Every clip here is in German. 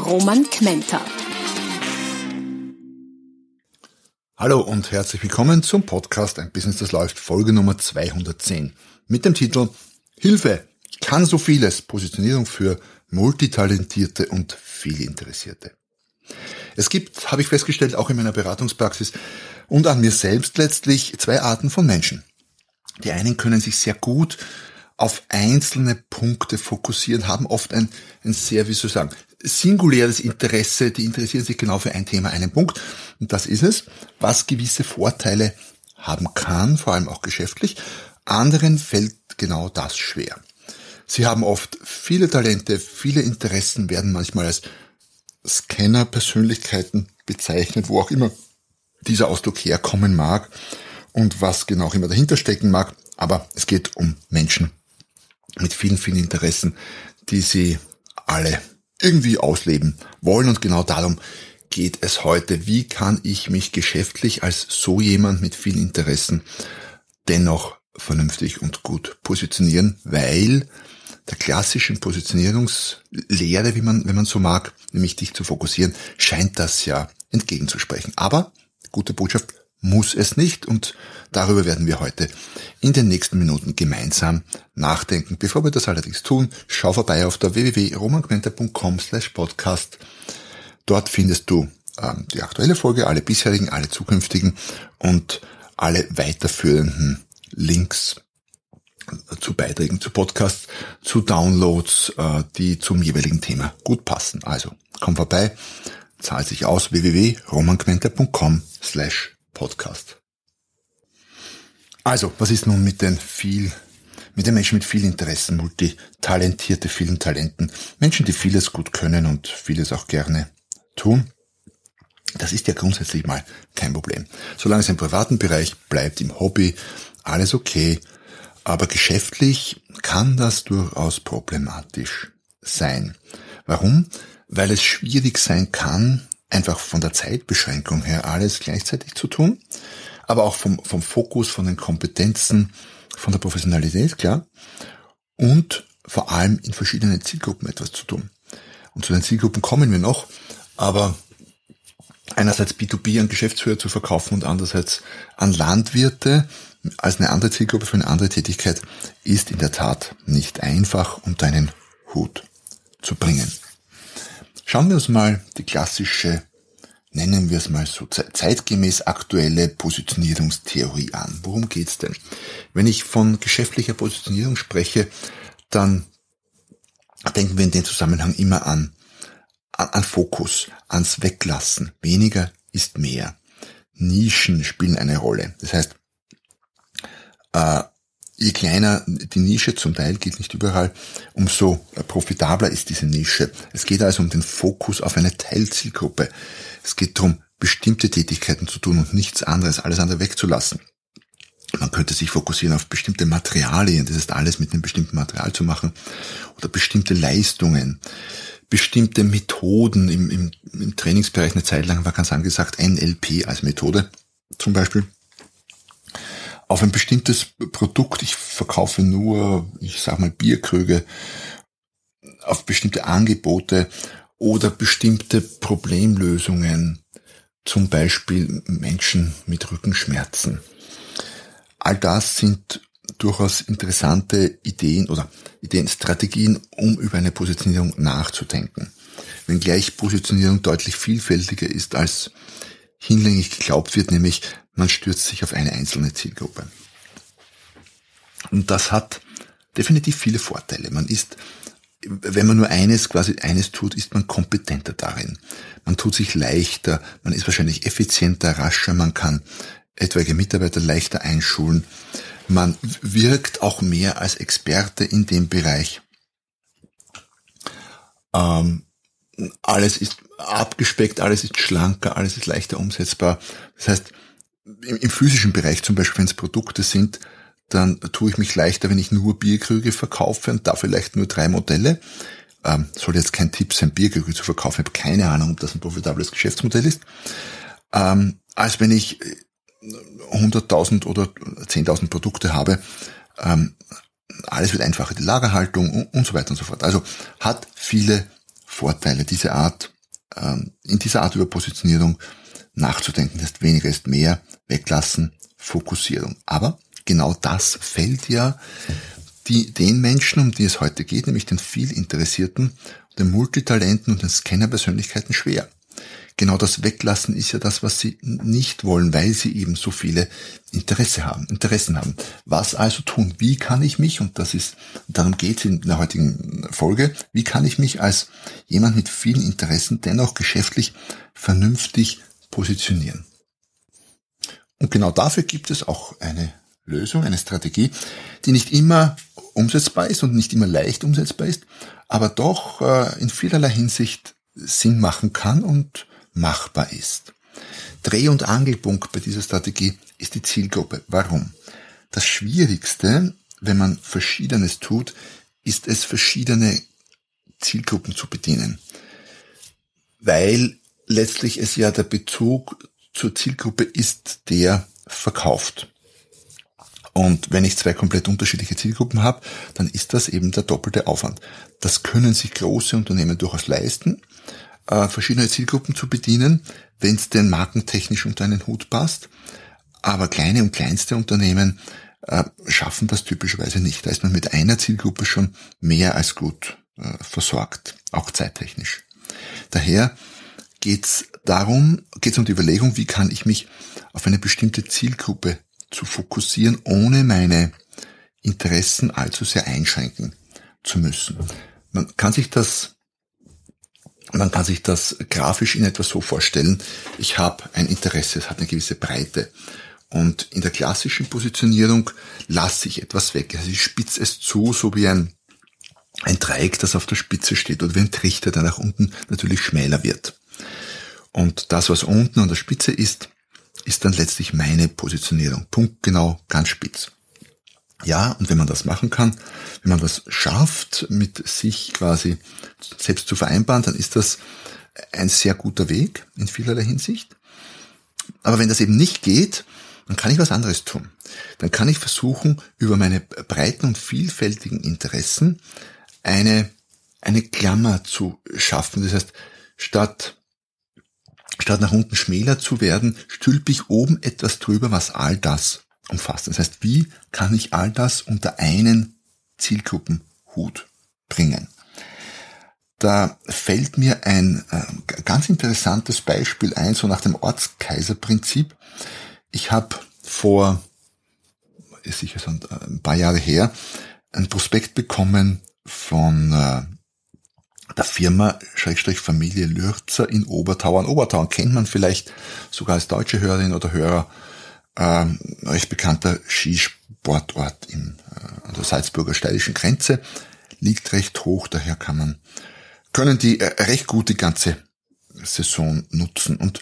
Roman Kmenter. Hallo und herzlich willkommen zum Podcast Ein Business, das läuft, Folge Nummer 210 mit dem Titel Hilfe, kann so vieles, Positionierung für multitalentierte und viel Interessierte. Es gibt, habe ich festgestellt, auch in meiner Beratungspraxis und an mir selbst letztlich zwei Arten von Menschen. Die einen können sich sehr gut auf einzelne Punkte fokussieren, haben oft ein, ein sehr, wie soll ich sagen, singuläres Interesse, die interessieren sich genau für ein Thema, einen Punkt. Und das ist es, was gewisse Vorteile haben kann, vor allem auch geschäftlich. Anderen fällt genau das schwer. Sie haben oft viele Talente, viele Interessen, werden manchmal als Scanner-Persönlichkeiten bezeichnet, wo auch immer dieser Ausdruck herkommen mag und was genau auch immer dahinter stecken mag. Aber es geht um Menschen mit vielen, vielen Interessen, die sie alle irgendwie ausleben wollen. Und genau darum geht es heute. Wie kann ich mich geschäftlich als so jemand mit vielen Interessen dennoch vernünftig und gut positionieren, weil der klassischen Positionierungslehre, wie man, wenn man so mag, nämlich dich zu fokussieren, scheint das ja entgegenzusprechen. Aber, gute Botschaft, muss es nicht und darüber werden wir heute in den nächsten Minuten gemeinsam nachdenken. Bevor wir das allerdings tun, schau vorbei auf der www.romanquenter.com slash podcast. Dort findest du ähm, die aktuelle Folge, alle bisherigen, alle zukünftigen und alle weiterführenden Links zu Beiträgen, zu Podcasts, zu Downloads, äh, die zum jeweiligen Thema gut passen. Also komm vorbei, zahlt sich aus www.romanquenter.com slash podcast. Also, was ist nun mit den viel, mit den Menschen mit viel Interessen, multitalentierte, vielen Talenten, Menschen, die vieles gut können und vieles auch gerne tun? Das ist ja grundsätzlich mal kein Problem. Solange es im privaten Bereich bleibt, im Hobby, alles okay. Aber geschäftlich kann das durchaus problematisch sein. Warum? Weil es schwierig sein kann, einfach von der Zeitbeschränkung her alles gleichzeitig zu tun, aber auch vom, vom Fokus, von den Kompetenzen, von der Professionalität, klar, und vor allem in verschiedenen Zielgruppen etwas zu tun. Und zu den Zielgruppen kommen wir noch, aber einerseits B2B an Geschäftsführer zu verkaufen und andererseits an Landwirte als eine andere Zielgruppe für eine andere Tätigkeit ist in der Tat nicht einfach unter einen Hut zu bringen. Schauen wir uns mal die klassische, nennen wir es mal so, zeitgemäß aktuelle Positionierungstheorie an. Worum geht's denn? Wenn ich von geschäftlicher Positionierung spreche, dann denken wir in dem Zusammenhang immer an, an, an Fokus, ans Weglassen. Weniger ist mehr. Nischen spielen eine Rolle. Das heißt, äh, je kleiner die Nische zum Teil geht nicht überall, umso profitabler ist diese Nische. Es geht also um den Fokus auf eine Teilzielgruppe. Es geht darum, bestimmte Tätigkeiten zu tun und nichts anderes, alles andere wegzulassen. Man könnte sich fokussieren auf bestimmte Materialien, das ist alles mit einem bestimmten Material zu machen, oder bestimmte Leistungen, bestimmte Methoden im, im, im Trainingsbereich eine Zeit lang war ganz angesagt NLP als Methode zum Beispiel auf ein bestimmtes Produkt, ich verkaufe nur, ich sag mal, Bierkrüge, auf bestimmte Angebote oder bestimmte Problemlösungen, zum Beispiel Menschen mit Rückenschmerzen. All das sind durchaus interessante Ideen oder Ideenstrategien, um über eine Positionierung nachzudenken. Wenngleich Positionierung deutlich vielfältiger ist, als hinlänglich geglaubt wird, nämlich man stürzt sich auf eine einzelne Zielgruppe. Und das hat definitiv viele Vorteile. Man ist, wenn man nur eines, quasi eines tut, ist man kompetenter darin. Man tut sich leichter, man ist wahrscheinlich effizienter, rascher, man kann etwaige Mitarbeiter leichter einschulen. Man wirkt auch mehr als Experte in dem Bereich. Ähm, alles ist abgespeckt, alles ist schlanker, alles ist leichter umsetzbar. Das heißt, im, im physischen Bereich zum Beispiel, wenn es Produkte sind, dann tue ich mich leichter, wenn ich nur Bierkrüge verkaufe und da vielleicht nur drei Modelle. Ähm, soll jetzt kein Tipp sein, Bierkrüge zu verkaufen. Ich habe keine Ahnung, ob das ein profitables Geschäftsmodell ist. Ähm, als wenn ich 100.000 oder 10.000 Produkte habe. Ähm, alles wird einfacher, die Lagerhaltung und, und so weiter und so fort. Also hat viele Vorteile, diese Art, ähm, in dieser Art über Positionierung nachzudenken. Heißt, weniger ist mehr, weglassen, Fokussierung. Aber genau das fällt ja die, den Menschen, um die es heute geht, nämlich den viel Interessierten, den Multitalenten und den Scanner-Persönlichkeiten schwer. Genau das Weglassen ist ja das, was sie nicht wollen, weil sie eben so viele Interesse haben, Interessen haben. Was also tun? Wie kann ich mich, und das ist, darum geht es in der heutigen Folge, wie kann ich mich als jemand mit vielen Interessen dennoch geschäftlich vernünftig positionieren? Und genau dafür gibt es auch eine Lösung, eine Strategie, die nicht immer umsetzbar ist und nicht immer leicht umsetzbar ist, aber doch äh, in vielerlei Hinsicht Sinn machen kann und machbar ist. Dreh- und Angelpunkt bei dieser Strategie ist die Zielgruppe. Warum? Das Schwierigste, wenn man Verschiedenes tut, ist es, verschiedene Zielgruppen zu bedienen. Weil letztlich es ja der Bezug zur Zielgruppe ist, der verkauft. Und wenn ich zwei komplett unterschiedliche Zielgruppen habe, dann ist das eben der doppelte Aufwand. Das können sich große Unternehmen durchaus leisten, äh, verschiedene Zielgruppen zu bedienen, wenn es denn markentechnisch unter einen Hut passt. Aber kleine und kleinste Unternehmen äh, schaffen das typischerweise nicht. Da ist man mit einer Zielgruppe schon mehr als gut äh, versorgt, auch zeittechnisch. Daher geht es darum, geht es um die Überlegung, wie kann ich mich auf eine bestimmte Zielgruppe zu fokussieren, ohne meine Interessen allzu sehr einschränken zu müssen. Man kann sich das man kann sich das grafisch in etwa so vorstellen. Ich habe ein Interesse, es hat eine gewisse Breite. Und in der klassischen Positionierung lasse ich etwas weg. Also ich spitze es zu, so wie ein, ein Dreieck, das auf der Spitze steht oder wie ein Trichter, der nach unten natürlich schmäler wird. Und das, was unten an der Spitze ist, ist dann letztlich meine Positionierung. Punkt genau, ganz spitz. Ja, und wenn man das machen kann, wenn man das schafft, mit sich quasi selbst zu vereinbaren, dann ist das ein sehr guter Weg in vielerlei Hinsicht. Aber wenn das eben nicht geht, dann kann ich was anderes tun. Dann kann ich versuchen, über meine breiten und vielfältigen Interessen eine, eine Klammer zu schaffen. Das heißt, statt statt nach unten schmäler zu werden, stülpe ich oben etwas drüber, was all das umfasst. Das heißt, wie kann ich all das unter einen Zielgruppenhut bringen? Da fällt mir ein äh, ganz interessantes Beispiel ein, so nach dem Ortskaiserprinzip. Ich habe vor, ist sicher so ein paar Jahre her, ein Prospekt bekommen von äh, der Firma Schrägstrich Familie Lürzer in Obertauern. Obertauern kennt man vielleicht sogar als deutsche Hörerin oder Hörer, äh, recht bekannter Skisportort im, äh, an der Salzburger steirischen Grenze, liegt recht hoch, daher kann man, können die äh, recht gut die ganze Saison nutzen. Und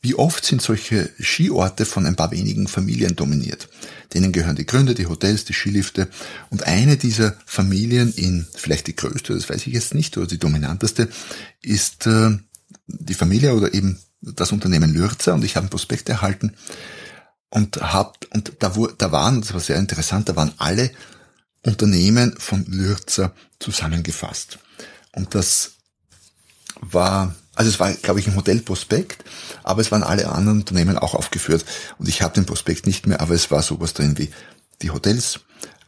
wie oft sind solche Skiorte von ein paar wenigen Familien dominiert? Denen gehören die Gründe, die Hotels, die Skilifte. Und eine dieser Familien in, vielleicht die größte, das weiß ich jetzt nicht, oder die dominanteste, ist äh, die Familie oder eben das Unternehmen Lürzer. Und ich habe einen Prospekt erhalten und hab, und da, da waren, das war sehr interessant, da waren alle Unternehmen von Lürzer zusammengefasst. Und das war also es war, glaube ich, ein Modellprospekt, aber es waren alle anderen Unternehmen auch aufgeführt. Und ich habe den Prospekt nicht mehr, aber es war sowas drin wie die Hotels,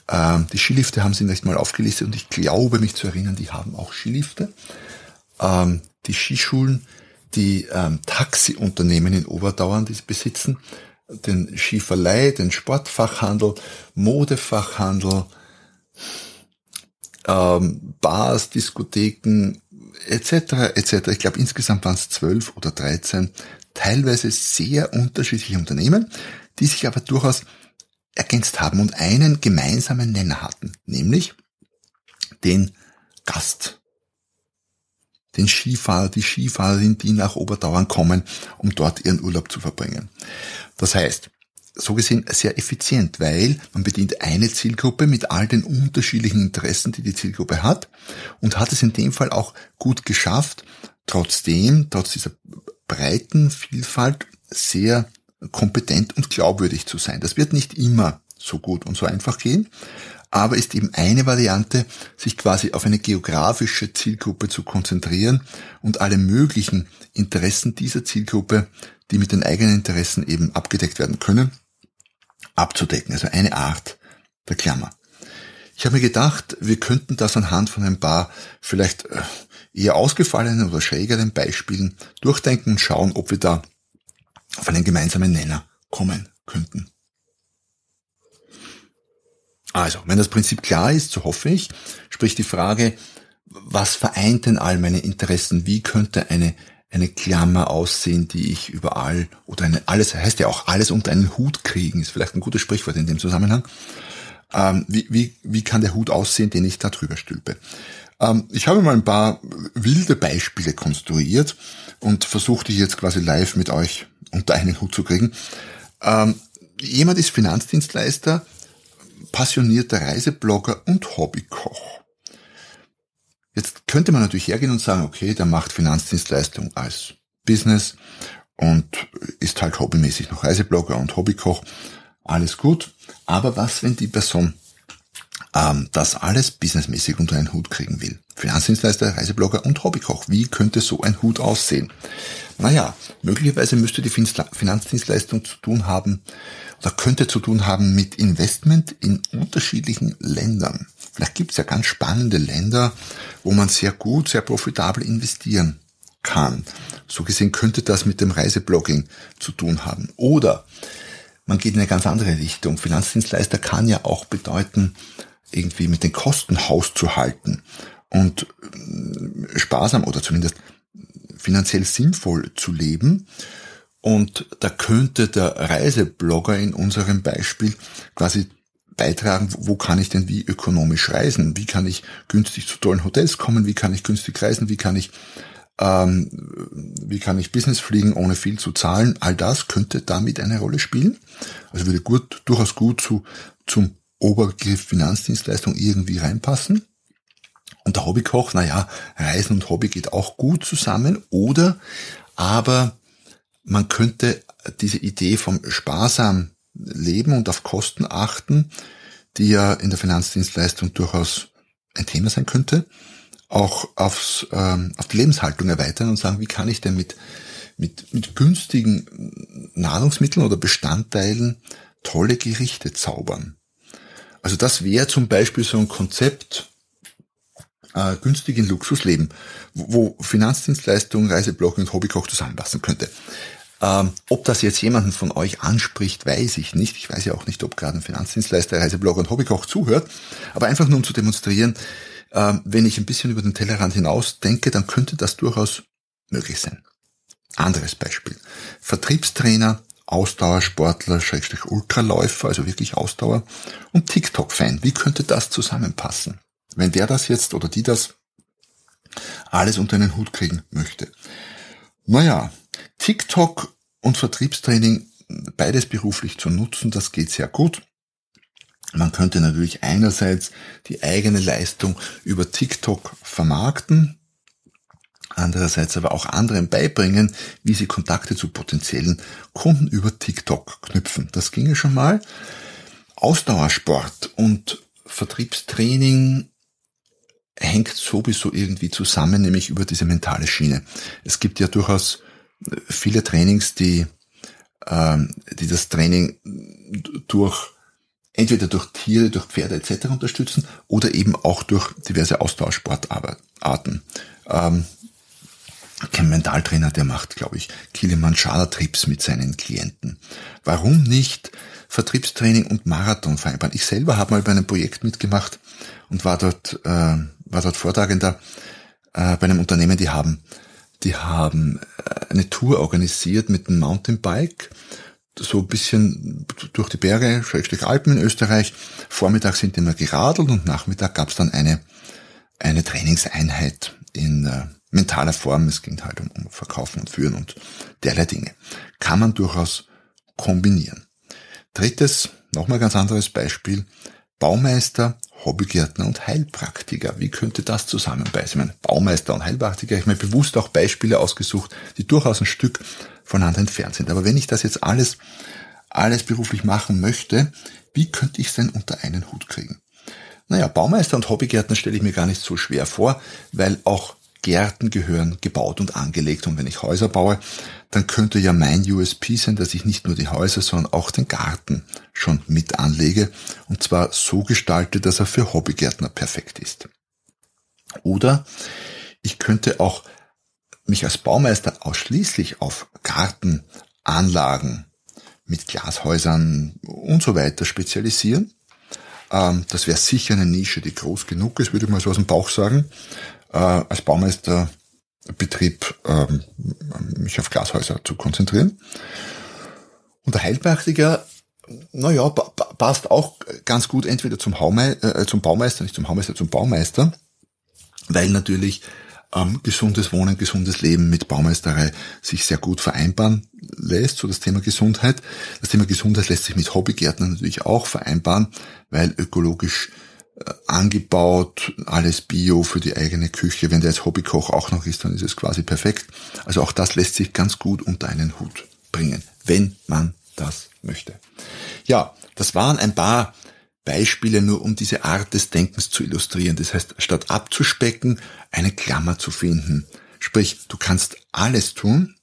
ähm, die Skilifte haben sie nicht mal aufgelistet und ich glaube mich zu erinnern, die haben auch Skilifte. Ähm, die Skischulen, die ähm, Taxiunternehmen in Oberdauern, die sie besitzen, den Skiverleih, den Sportfachhandel, Modefachhandel, ähm, Bars, Diskotheken, etc. etc. Ich glaube insgesamt waren es zwölf oder dreizehn teilweise sehr unterschiedliche Unternehmen, die sich aber durchaus ergänzt haben und einen gemeinsamen Nenner hatten, nämlich den Gast, den Skifahrer, die Skifahrerin, die nach Oberdauern kommen, um dort ihren Urlaub zu verbringen. Das heißt, so gesehen sehr effizient, weil man bedient eine Zielgruppe mit all den unterschiedlichen Interessen, die die Zielgruppe hat und hat es in dem Fall auch gut geschafft, trotzdem, trotz dieser breiten Vielfalt sehr kompetent und glaubwürdig zu sein. Das wird nicht immer so gut und so einfach gehen, aber ist eben eine Variante, sich quasi auf eine geografische Zielgruppe zu konzentrieren und alle möglichen Interessen dieser Zielgruppe, die mit den eigenen Interessen eben abgedeckt werden können, abzudecken. Also eine Art der Klammer. Ich habe mir gedacht, wir könnten das anhand von ein paar vielleicht äh, eher ausgefallenen oder schrägeren Beispielen durchdenken und schauen, ob wir da auf einen gemeinsamen Nenner kommen könnten. Also, wenn das Prinzip klar ist, so hoffe ich, sprich die Frage, was vereint denn all meine Interessen? Wie könnte eine, eine Klammer aussehen, die ich überall, oder eine, alles, heißt ja auch alles unter einen Hut kriegen, ist vielleicht ein gutes Sprichwort in dem Zusammenhang. Ähm, wie, wie, wie kann der Hut aussehen, den ich da drüber stülpe? Ähm, ich habe mal ein paar wilde Beispiele konstruiert und versuche die jetzt quasi live mit euch unter einen Hut zu kriegen. Ähm, jemand ist Finanzdienstleister, passionierter Reiseblogger und Hobbykoch. Jetzt könnte man natürlich hergehen und sagen, okay, der macht Finanzdienstleistung als Business und ist halt hobbymäßig noch Reiseblogger und Hobbykoch. Alles gut. Aber was, wenn die Person ähm, das alles businessmäßig unter einen Hut kriegen will? Finanzdienstleister, Reiseblogger und Hobbykoch. Wie könnte so ein Hut aussehen? Naja, möglicherweise müsste die Finanzdienstleistung zu tun haben oder könnte zu tun haben mit Investment in unterschiedlichen Ländern. Vielleicht gibt es ja ganz spannende Länder, wo man sehr gut, sehr profitabel investieren kann. So gesehen könnte das mit dem Reiseblogging zu tun haben. Oder man geht in eine ganz andere Richtung. Finanzdienstleister kann ja auch bedeuten, irgendwie mit den Kosten Haus zu halten und äh, sparsam oder zumindest finanziell sinnvoll zu leben. Und da könnte der Reiseblogger in unserem Beispiel quasi beitragen, wo kann ich denn wie ökonomisch reisen? Wie kann ich günstig zu tollen Hotels kommen? Wie kann ich günstig reisen? Wie kann ich ähm, wie kann ich Business fliegen, ohne viel zu zahlen? All das könnte damit eine Rolle spielen. Also würde gut, durchaus gut zu, zum Oberbegriff Finanzdienstleistung irgendwie reinpassen. Und der Hobbykoch, naja, Reisen und Hobby geht auch gut zusammen, oder aber man könnte diese Idee vom sparsam Leben und auf Kosten achten, die ja in der Finanzdienstleistung durchaus ein Thema sein könnte, auch aufs, ähm, auf die Lebenshaltung erweitern und sagen, wie kann ich denn mit, mit, mit günstigen Nahrungsmitteln oder Bestandteilen tolle Gerichte zaubern. Also das wäre zum Beispiel so ein Konzept, äh, günstigen Luxusleben, wo, wo Finanzdienstleistungen, Reiseblogging und Hobbykoch zusammenpassen könnte. Ähm, ob das jetzt jemanden von euch anspricht, weiß ich nicht. Ich weiß ja auch nicht, ob gerade ein Finanzdienstleister, Reiseblogger und Hobbykoch zuhört. Aber einfach nur um zu demonstrieren, äh, wenn ich ein bisschen über den Tellerrand hinaus denke, dann könnte das durchaus möglich sein. Anderes Beispiel. Vertriebstrainer, Ausdauersportler, Schrägstrich Ultraläufer, also wirklich Ausdauer und TikTok-Fan. Wie könnte das zusammenpassen? Wenn der das jetzt oder die das alles unter einen Hut kriegen möchte. Naja, TikTok und Vertriebstraining, beides beruflich zu nutzen, das geht sehr gut. Man könnte natürlich einerseits die eigene Leistung über TikTok vermarkten, andererseits aber auch anderen beibringen, wie sie Kontakte zu potenziellen Kunden über TikTok knüpfen. Das ginge schon mal. Ausdauersport und Vertriebstraining hängt sowieso irgendwie zusammen, nämlich über diese mentale Schiene. Es gibt ja durchaus viele Trainings, die, ähm, die das Training durch entweder durch Tiere, durch Pferde etc. unterstützen oder eben auch durch diverse Austauschsportarten. Ähm, Mentaltrainer, der macht, glaube ich, Kilimanjaro-Trips mit seinen Klienten. Warum nicht Vertriebstraining und Marathon vereinbaren? Ich selber habe mal bei einem Projekt mitgemacht und war dort, äh, war dort Vortragender äh, bei einem Unternehmen, die haben die haben äh, eine Tour organisiert mit einem Mountainbike, so ein bisschen durch die Berge, Schrägstrich Alpen in Österreich. Vormittag sind immer geradelt und Nachmittag gab es dann eine, eine Trainingseinheit in, mentaler Form. Es ging halt um, um Verkaufen und Führen und derlei Dinge. Kann man durchaus kombinieren. Drittes, nochmal ganz anderes Beispiel. Baumeister, Hobbygärtner und Heilpraktiker. Wie könnte das zusammenbeißen? Ich meine, Baumeister und Heilpraktiker, ich meine bewusst auch Beispiele ausgesucht, die durchaus ein Stück voneinander entfernt sind. Aber wenn ich das jetzt alles, alles beruflich machen möchte, wie könnte ich es denn unter einen Hut kriegen? Naja, Baumeister und Hobbygärtner stelle ich mir gar nicht so schwer vor, weil auch Gärten gehören gebaut und angelegt. Und wenn ich Häuser baue, dann könnte ja mein USP sein, dass ich nicht nur die Häuser, sondern auch den Garten schon mit anlege. Und zwar so gestalte, dass er für Hobbygärtner perfekt ist. Oder ich könnte auch mich als Baumeister ausschließlich auf Gartenanlagen mit Glashäusern und so weiter spezialisieren. Ähm, das wäre sicher eine Nische, die groß genug ist, würde ich mal so aus dem Bauch sagen äh, als Baumeisterbetrieb ähm, mich auf Glashäuser zu konzentrieren. Und der Heilpraktiker, naja, passt auch ganz gut entweder zum, Haumei äh, zum Baumeister, nicht zum Haumeister, zum Baumeister, weil natürlich ähm, gesundes Wohnen, gesundes Leben mit Baumeisterei sich sehr gut vereinbaren lässt, so das Thema Gesundheit. Das Thema Gesundheit lässt sich mit Hobbygärtnern natürlich auch vereinbaren, weil ökologisch äh, angebaut, alles Bio für die eigene Küche. Wenn der als Hobbykoch auch noch ist, dann ist es quasi perfekt. Also auch das lässt sich ganz gut unter einen Hut bringen, wenn man das möchte. Ja, das waren ein paar Beispiele nur, um diese Art des Denkens zu illustrieren. Das heißt, statt abzuspecken, eine Klammer zu finden. Sprich, du kannst alles tun,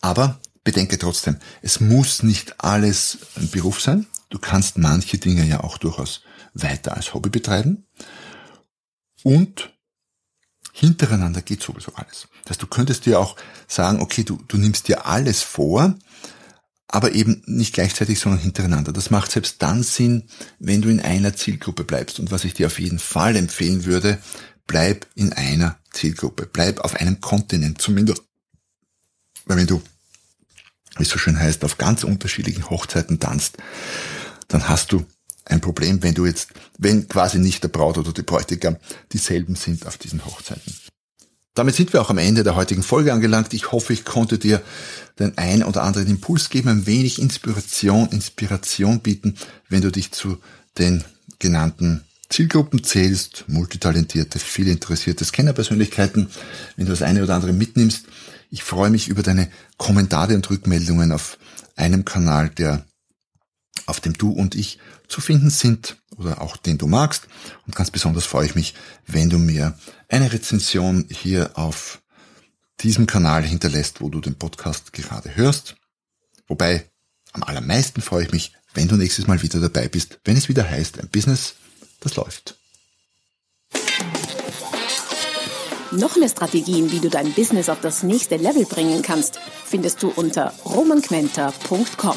aber bedenke trotzdem, es muss nicht alles ein Beruf sein. Du kannst manche Dinge ja auch durchaus weiter als Hobby betreiben. Und hintereinander geht sowieso alles. Das heißt, du könntest dir auch sagen, okay, du, du nimmst dir alles vor, aber eben nicht gleichzeitig, sondern hintereinander. Das macht selbst dann Sinn, wenn du in einer Zielgruppe bleibst. Und was ich dir auf jeden Fall empfehlen würde, bleib in einer Zielgruppe. Bleib auf einem Kontinent zumindest. Weil wenn du, wie es so schön heißt, auf ganz unterschiedlichen Hochzeiten tanzt, dann hast du ein Problem, wenn du jetzt, wenn quasi nicht der Braut oder die Bräutigam dieselben sind auf diesen Hochzeiten. Damit sind wir auch am Ende der heutigen Folge angelangt. Ich hoffe, ich konnte dir den ein oder anderen Impuls geben, ein wenig Inspiration, Inspiration bieten, wenn du dich zu den genannten Zielgruppen zählst, multitalentierte, viel interessierte Scannerpersönlichkeiten, wenn du das eine oder andere mitnimmst. Ich freue mich über deine Kommentare und Rückmeldungen auf einem Kanal, der auf dem du und ich zu finden sind oder auch den du magst. Und ganz besonders freue ich mich, wenn du mir eine Rezension hier auf diesem Kanal hinterlässt, wo du den Podcast gerade hörst. Wobei am allermeisten freue ich mich, wenn du nächstes Mal wieder dabei bist, wenn es wieder heißt, ein Business, das läuft. Noch mehr Strategien, wie du dein Business auf das nächste Level bringen kannst, findest du unter romanquenter.com